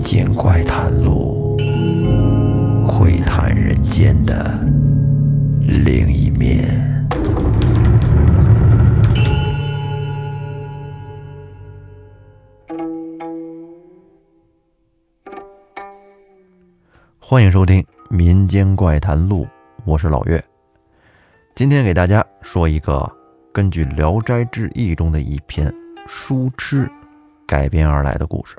民间怪谈录，会谈人间的另一面。欢迎收听《民间怪谈录》，我是老岳。今天给大家说一个根据《聊斋志异》中的一篇书痴改编而来的故事。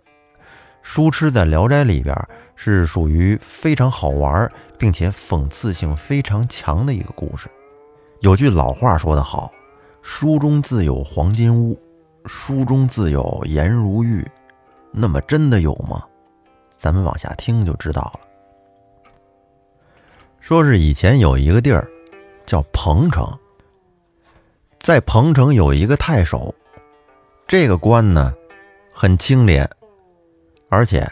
书痴在《聊斋》里边是属于非常好玩，并且讽刺性非常强的一个故事。有句老话说得好：“书中自有黄金屋，书中自有颜如玉。”那么真的有吗？咱们往下听就知道了。说是以前有一个地儿叫彭城，在彭城有一个太守，这个官呢很清廉，而且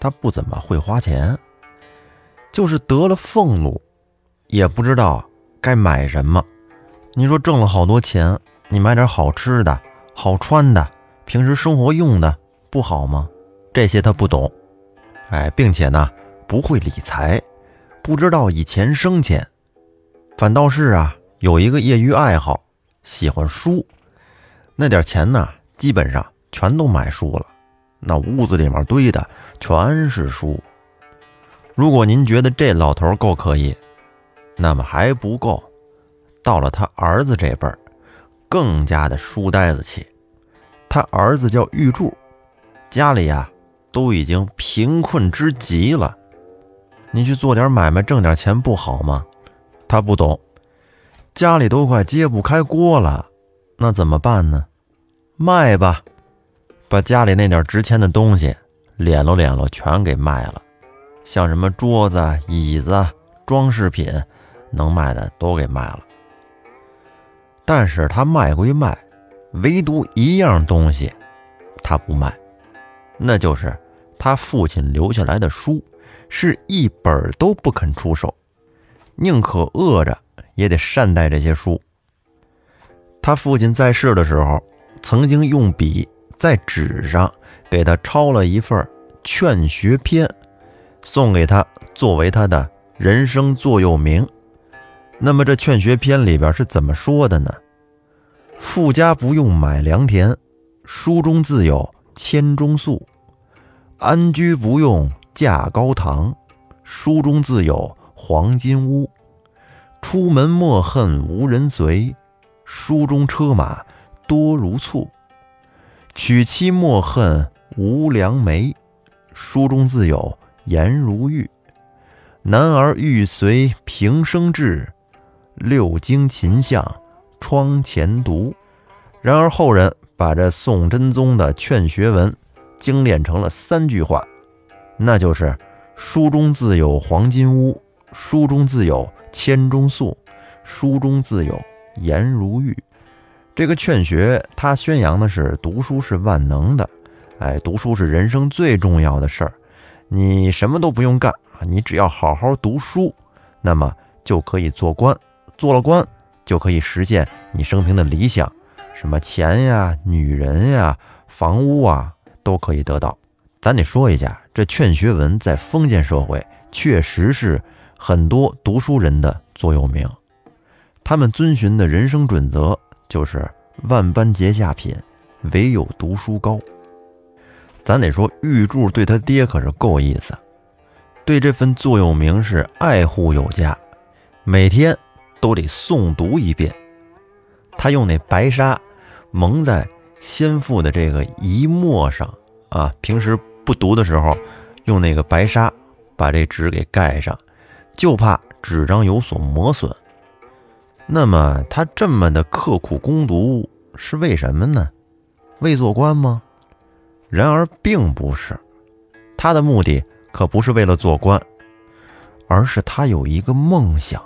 他不怎么会花钱，就是得了俸禄，也不知道该买什么。你说挣了好多钱，你买点好吃的、好穿的、平时生活用的不好吗？这些他不懂，哎，并且呢不会理财。不知道以钱生钱，反倒是啊，有一个业余爱好，喜欢书。那点钱呢，基本上全都买书了。那屋子里面堆的全是书。如果您觉得这老头够可以，那么还不够。到了他儿子这辈儿，更加的书呆子气。他儿子叫玉柱，家里呀都已经贫困之极了。你去做点买卖，挣点钱不好吗？他不懂，家里都快揭不开锅了，那怎么办呢？卖吧，把家里那点值钱的东西敛喽敛喽，全给卖了。像什么桌子、椅子、装饰品，能卖的都给卖了。但是他卖归卖，唯独一样东西他不卖，那就是他父亲留下来的书。是一本都不肯出手，宁可饿着也得善待这些书。他父亲在世的时候，曾经用笔在纸上给他抄了一份《劝学篇》，送给他作为他的人生座右铭。那么这《劝学篇》里边是怎么说的呢？富家不用买良田，书中自有千钟粟；安居不用。架高堂，书中自有黄金屋。出门莫恨无人随，书中车马多如簇。娶妻莫恨无良媒，书中自有颜如玉。男儿欲随平生志，六经琴相窗前读。然而后人把这宋真宗的劝学文精炼成了三句话。那就是书中自有黄金屋，书中自有千钟粟，书中自有颜如玉。这个劝学，他宣扬的是读书是万能的，哎，读书是人生最重要的事儿。你什么都不用干，你只要好好读书，那么就可以做官，做了官就可以实现你生平的理想，什么钱呀、女人呀、房屋啊，都可以得到。咱得说一下，这劝学文在封建社会确实是很多读书人的座右铭。他们遵循的人生准则就是“万般皆下品，唯有读书高”。咱得说，玉柱对他爹可是够意思，对这份座右铭是爱护有加，每天都得诵读一遍。他用那白纱蒙在先父的这个遗墨上啊，平时。不读的时候，用那个白纱把这纸给盖上，就怕纸张有所磨损。那么他这么的刻苦攻读是为什么呢？为做官吗？然而并不是，他的目的可不是为了做官，而是他有一个梦想，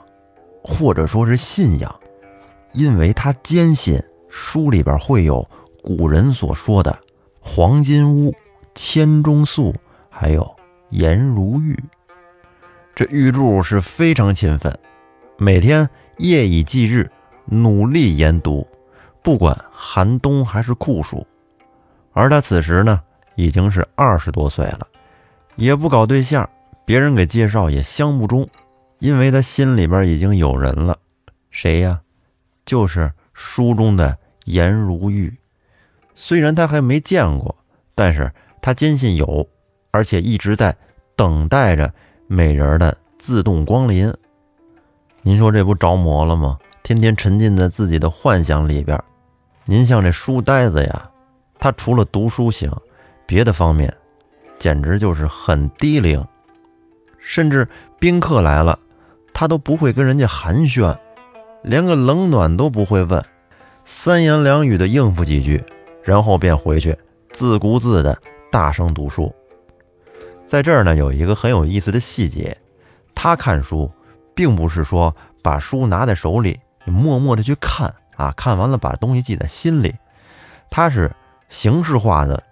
或者说是信仰，因为他坚信书里边会有古人所说的黄金屋。千钟粟，还有颜如玉。这玉柱是非常勤奋，每天夜以继日，努力研读，不管寒冬还是酷暑。而他此时呢，已经是二十多岁了，也不搞对象，别人给介绍也相不中，因为他心里边已经有人了。谁呀？就是书中的颜如玉。虽然他还没见过，但是他坚信有，而且一直在等待着美人的自动光临。您说这不着魔了吗？天天沉浸在自己的幻想里边。您像这书呆子呀，他除了读书行，别的方面简直就是很低龄，甚至宾客来了，他都不会跟人家寒暄。连个冷暖都不会问，三言两语的应付几句，然后便回去自顾自的大声读书。在这儿呢，有一个很有意思的细节，他看书，并不是说把书拿在手里，默默的去看啊，看完了把东西记在心里，他是形式化的，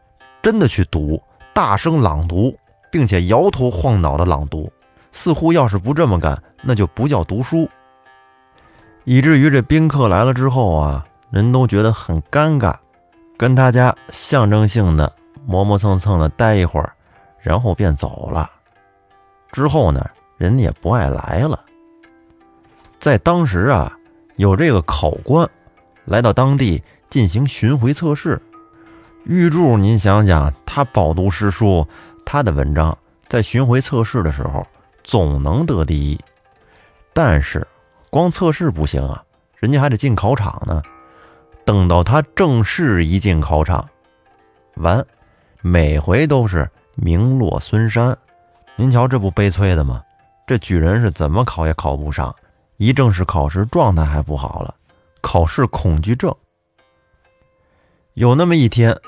真的去读，大声朗读，并且摇头晃脑的朗读，似乎要是不这么干，那就不叫读书。以至于这宾客来了之后啊，人都觉得很尴尬，跟他家象征性的磨磨蹭蹭的待一会儿，然后便走了。之后呢，人家也不爱来了。在当时啊，有这个考官来到当地进行巡回测试。玉柱，您想想，他饱读诗书，他的文章在巡回测试的时候总能得第一，但是。光测试不行啊，人家还得进考场呢。等到他正式一进考场，完，每回都是名落孙山。您瞧，这不悲催的吗？这举人是怎么考也考不上，一正式考试状态还不好了，考试恐惧症。有那么一天，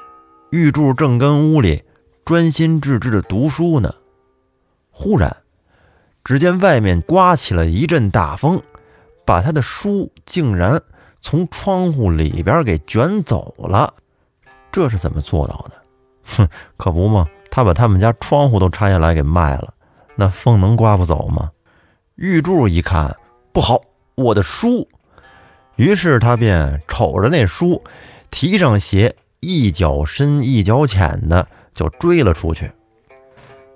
玉柱正跟屋里专心致志的读书呢，忽然，只见外面刮起了一阵大风。把他的书竟然从窗户里边给卷走了，这是怎么做到的？哼，可不嘛，他把他们家窗户都拆下来给卖了，那风能刮不走吗？玉柱一看不好，我的书，于是他便瞅着那书，提上鞋，一脚深一脚浅的就追了出去。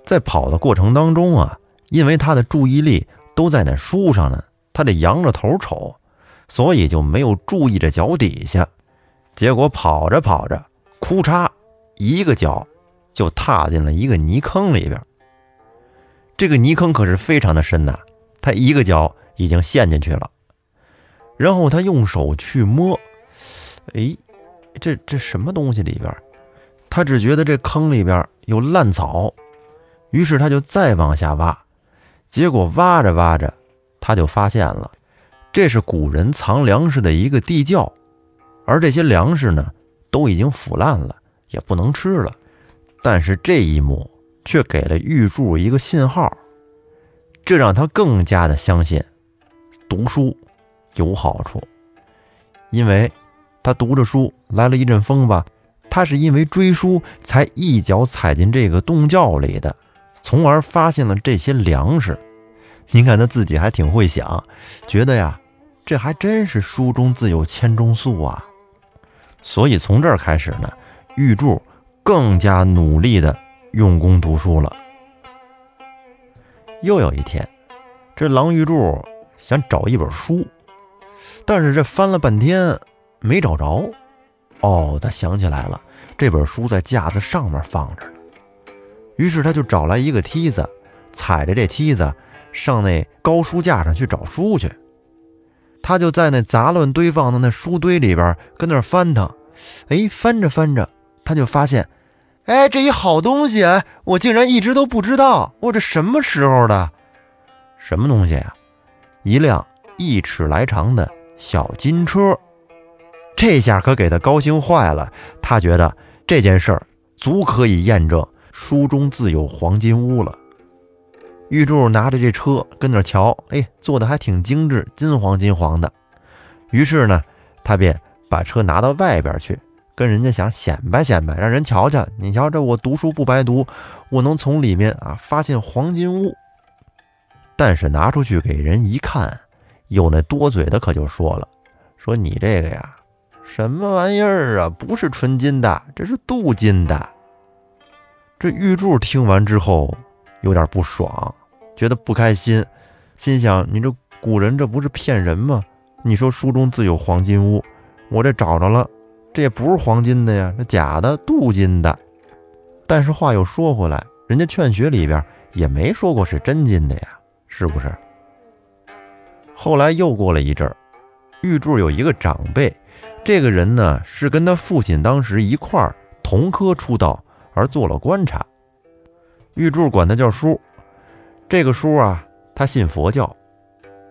在跑的过程当中啊，因为他的注意力都在那书上呢。他得仰着头瞅，所以就没有注意着脚底下。结果跑着跑着，哭嚓，一个脚就踏进了一个泥坑里边。这个泥坑可是非常的深呐，他一个脚已经陷进去了。然后他用手去摸，哎，这这什么东西里边？他只觉得这坑里边有烂草，于是他就再往下挖，结果挖着挖着。他就发现了，这是古人藏粮食的一个地窖，而这些粮食呢，都已经腐烂了，也不能吃了。但是这一幕却给了玉柱一个信号，这让他更加的相信读书有好处。因为他读着书来了一阵风吧，他是因为追书才一脚踩进这个洞窖里的，从而发现了这些粮食。您看他自己还挺会想，觉得呀，这还真是书中自有千钟粟啊。所以从这儿开始呢，玉柱更加努力的用功读书了。又有一天，这狼玉柱想找一本书，但是这翻了半天没找着。哦，他想起来了，这本书在架子上面放着呢。于是他就找来一个梯子，踩着这梯子。上那高书架上去找书去，他就在那杂乱堆放的那书堆里边跟那翻腾，哎，翻着翻着，他就发现，哎，这一好东西，我竟然一直都不知道，我这什么时候的？什么东西呀？一辆一尺来长的小金车，这下可给他高兴坏了。他觉得这件事儿足可以验证书中自有黄金屋了。玉柱拿着这车跟那瞧，哎，做的还挺精致，金黄金黄的。于是呢，他便把车拿到外边去，跟人家想显摆显摆，让人瞧瞧。你瞧，这我读书不白读，我能从里面啊发现黄金屋。但是拿出去给人一看，有那多嘴的可就说了：“说你这个呀，什么玩意儿啊？不是纯金的，这是镀金的。”这玉柱听完之后。有点不爽，觉得不开心，心想：你这古人这不是骗人吗？你说书中自有黄金屋，我这找着了，这也不是黄金的呀，这假的，镀金的。但是话又说回来，人家《劝学》里边也没说过是真金的呀，是不是？后来又过了一阵儿，玉柱有一个长辈，这个人呢是跟他父亲当时一块儿同科出道而做了观察。玉柱管他叫叔。这个叔啊，他信佛教，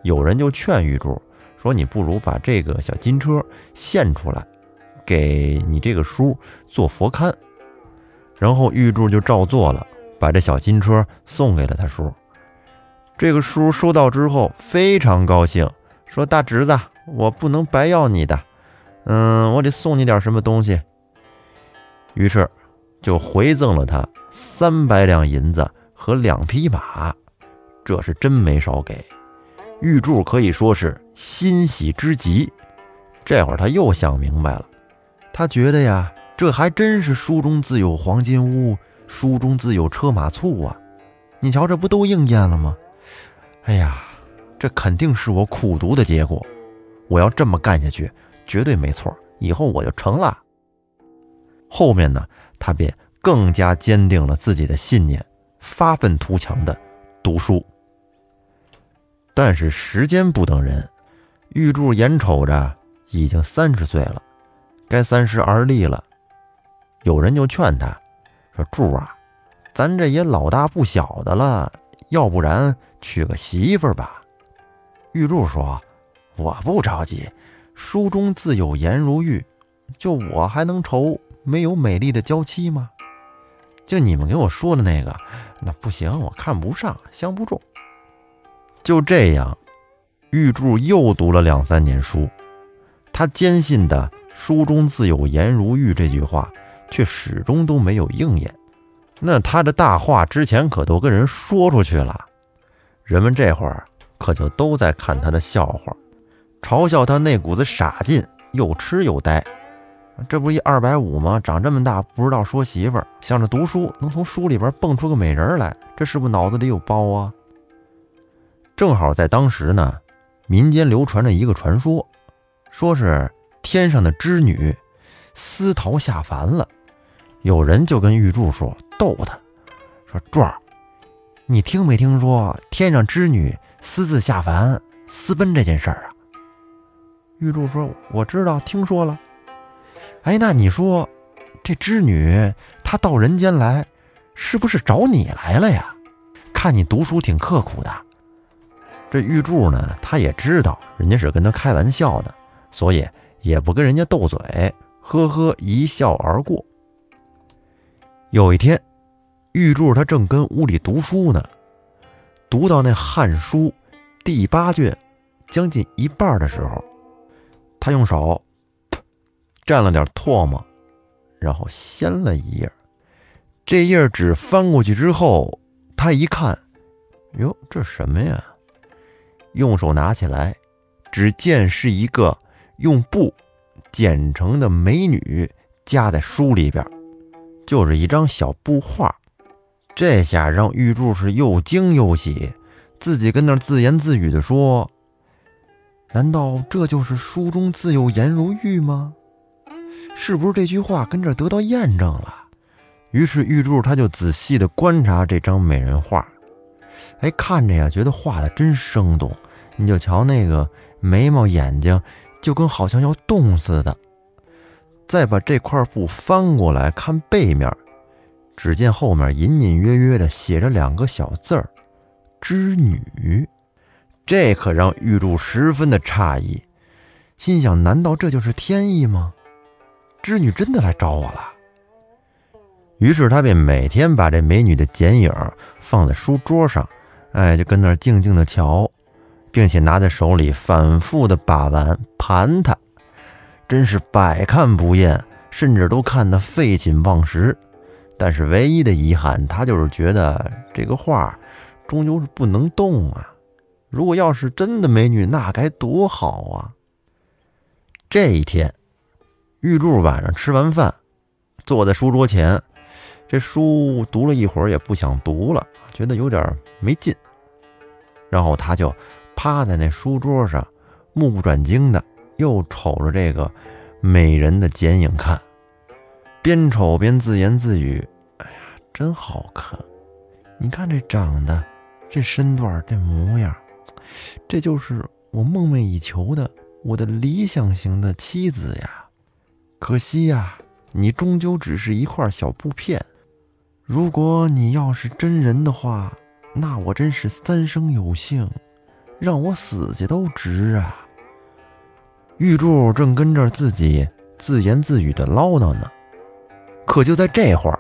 有人就劝玉柱说：“你不如把这个小金车献出来，给你这个叔做佛龛。”然后玉柱就照做了，把这小金车送给了他叔。这个叔收到之后非常高兴，说：“大侄子，我不能白要你的，嗯，我得送你点什么东西。”于是就回赠了他三百两银子和两匹马，这是真没少给。玉柱可以说是欣喜之极。这会儿他又想明白了，他觉得呀。这还真是书中自有黄金屋，书中自有车马簇啊！你瞧，这不都应验了吗？哎呀，这肯定是我苦读的结果。我要这么干下去，绝对没错，以后我就成了。后面呢，他便更加坚定了自己的信念，发愤图强的读书。但是时间不等人，玉柱眼瞅着已经三十岁了，该三十而立了。有人就劝他说：“柱啊，咱这也老大不小的了，要不然娶个媳妇儿吧。”玉柱说：“我不着急，书中自有颜如玉，就我还能愁没有美丽的娇妻吗？就你们给我说的那个，那不行，我看不上，相不中。”就这样，玉柱又读了两三年书，他坚信的“书中自有颜如玉”这句话。却始终都没有应验。那他的大话之前可都跟人说出去了，人们这会儿可就都在看他的笑话，嘲笑他那股子傻劲，又痴又呆。这不一二百五吗？长这么大不知道说媳妇儿，想着读书能从书里边蹦出个美人来，这是不是脑子里有包啊？正好在当时呢，民间流传着一个传说，说是天上的织女私逃下凡了。有人就跟玉柱说，逗他，说：“柱儿，你听没听说天上织女私自下凡私奔这件事儿啊？”玉柱说：“我知道，听说了。哎，那你说这织女她到人间来，是不是找你来了呀？看你读书挺刻苦的。”这玉柱呢，他也知道人家是跟他开玩笑的，所以也不跟人家斗嘴，呵呵一笑而过。有一天，玉柱他正跟屋里读书呢，读到那《汉书》第八卷将近一半的时候，他用手蘸了点唾沫，然后掀了一页。这页纸翻过去之后，他一看，哟，这什么呀？用手拿起来，只见是一个用布剪成的美女夹在书里边。就是一张小布画，这下让玉柱是又惊又喜，自己跟那自言自语的说：“难道这就是书中自有颜如玉吗？是不是这句话跟这得到验证了？”于是玉柱他就仔细的观察这张美人画，哎，看着呀，觉得画的真生动。你就瞧那个眉毛、眼睛，就跟好像要动似的。再把这块布翻过来看背面，只见后面隐隐约约的写着两个小字儿“织女”，这可让玉柱十分的诧异，心想：难道这就是天意吗？织女真的来找我了。于是他便每天把这美女的剪影放在书桌上，哎，就跟那儿静静的瞧，并且拿在手里反复的把玩盘它。真是百看不厌，甚至都看得废寝忘食。但是唯一的遗憾，他就是觉得这个画终究是不能动啊。如果要是真的美女，那该多好啊！这一天，玉柱晚上吃完饭，坐在书桌前，这书读了一会儿也不想读了，觉得有点没劲。然后他就趴在那书桌上，目不转睛的又瞅着这个美人的剪影看，边瞅边自言自语：“哎呀，真好看！你看这长得，这身段，这模样，这就是我梦寐以求的我的理想型的妻子呀。可惜呀，你终究只是一块小布片。”如果你要是真人的话，那我真是三生有幸，让我死去都值啊！玉柱正跟着自己自言自语的唠叨呢，可就在这会儿，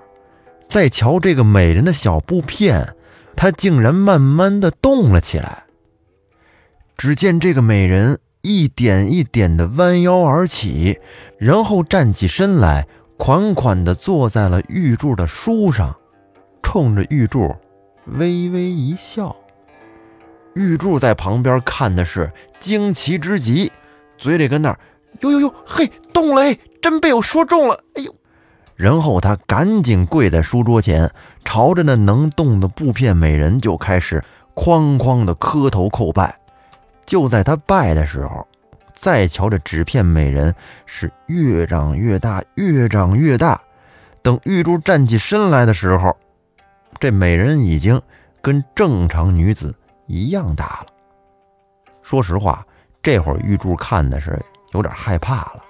再瞧这个美人的小布片，它竟然慢慢的动了起来。只见这个美人一点一点的弯腰而起，然后站起身来。款款的坐在了玉柱的书上，冲着玉柱微微一笑。玉柱在旁边看的是惊奇之极，嘴里跟那儿哟哟哟，嘿，动了哎，真被我说中了，哎呦！然后他赶紧跪在书桌前，朝着那能动的布片美人就开始哐哐的磕头叩拜。就在他拜的时候。再瞧这纸片美人是越长越大，越长越大。等玉珠站起身来的时候，这美人已经跟正常女子一样大了。说实话，这会儿玉珠看的是有点害怕了，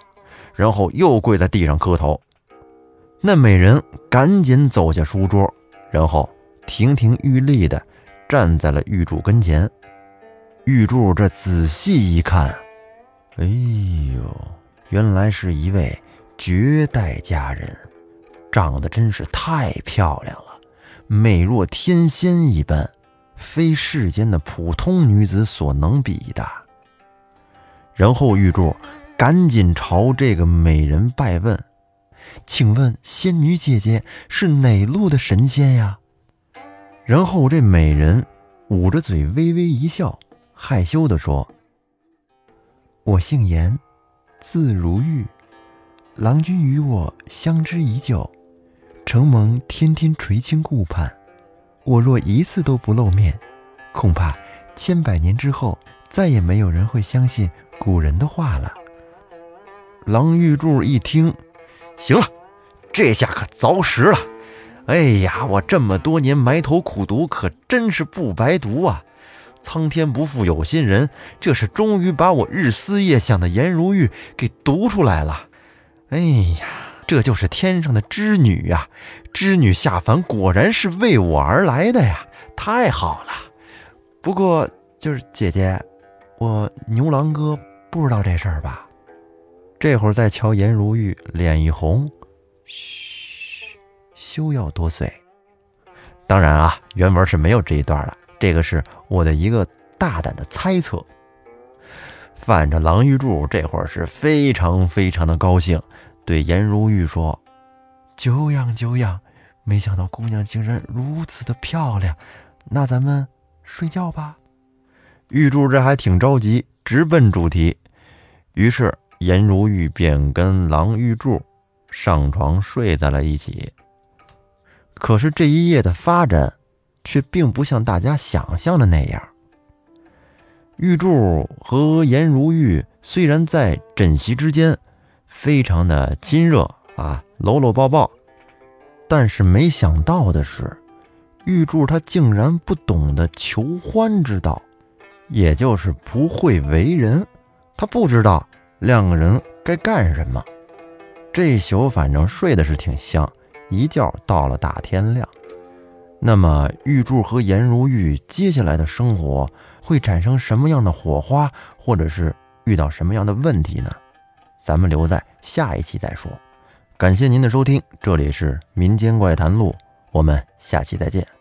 然后又跪在地上磕头。那美人赶紧走下书桌，然后亭亭玉立的站在了玉柱跟前。玉柱这仔细一看。哎呦，原来是一位绝代佳人，长得真是太漂亮了，美若天仙一般，非世间的普通女子所能比的。然后玉柱赶紧朝这个美人拜问：“请问仙女姐姐是哪路的神仙呀？”然后这美人捂着嘴微微一笑，害羞地说。我姓严，字如玉。郎君与我相知已久，承蒙天天垂青顾盼。我若一次都不露面，恐怕千百年之后再也没有人会相信古人的话了。郎玉柱一听，行了，这下可凿实了。哎呀，我这么多年埋头苦读，可真是不白读啊！苍天不负有心人，这是终于把我日思夜想的颜如玉给读出来了。哎呀，这就是天上的织女呀！织女下凡果然是为我而来的呀，太好了。不过就是姐姐，我牛郎哥不知道这事儿吧？这会儿再瞧颜如玉，脸一红，嘘，休要多嘴。当然啊，原文是没有这一段的。这个是我的一个大胆的猜测。反正郎玉柱这会儿是非常非常的高兴，对颜如玉说：“久仰久仰，没想到姑娘竟然如此的漂亮，那咱们睡觉吧。”玉柱这还挺着急，直奔主题。于是颜如玉便跟郎玉柱上床睡在了一起。可是这一夜的发展。却并不像大家想象的那样。玉柱和颜如玉虽然在枕席之间非常的亲热啊，搂搂抱抱，但是没想到的是，玉柱他竟然不懂得求欢之道，也就是不会为人。他不知道两个人该干什么。这宿反正睡的是挺香，一觉到了大天亮。那么，玉柱和颜如玉接下来的生活会产生什么样的火花，或者是遇到什么样的问题呢？咱们留在下一期再说。感谢您的收听，这里是民间怪谈录，我们下期再见。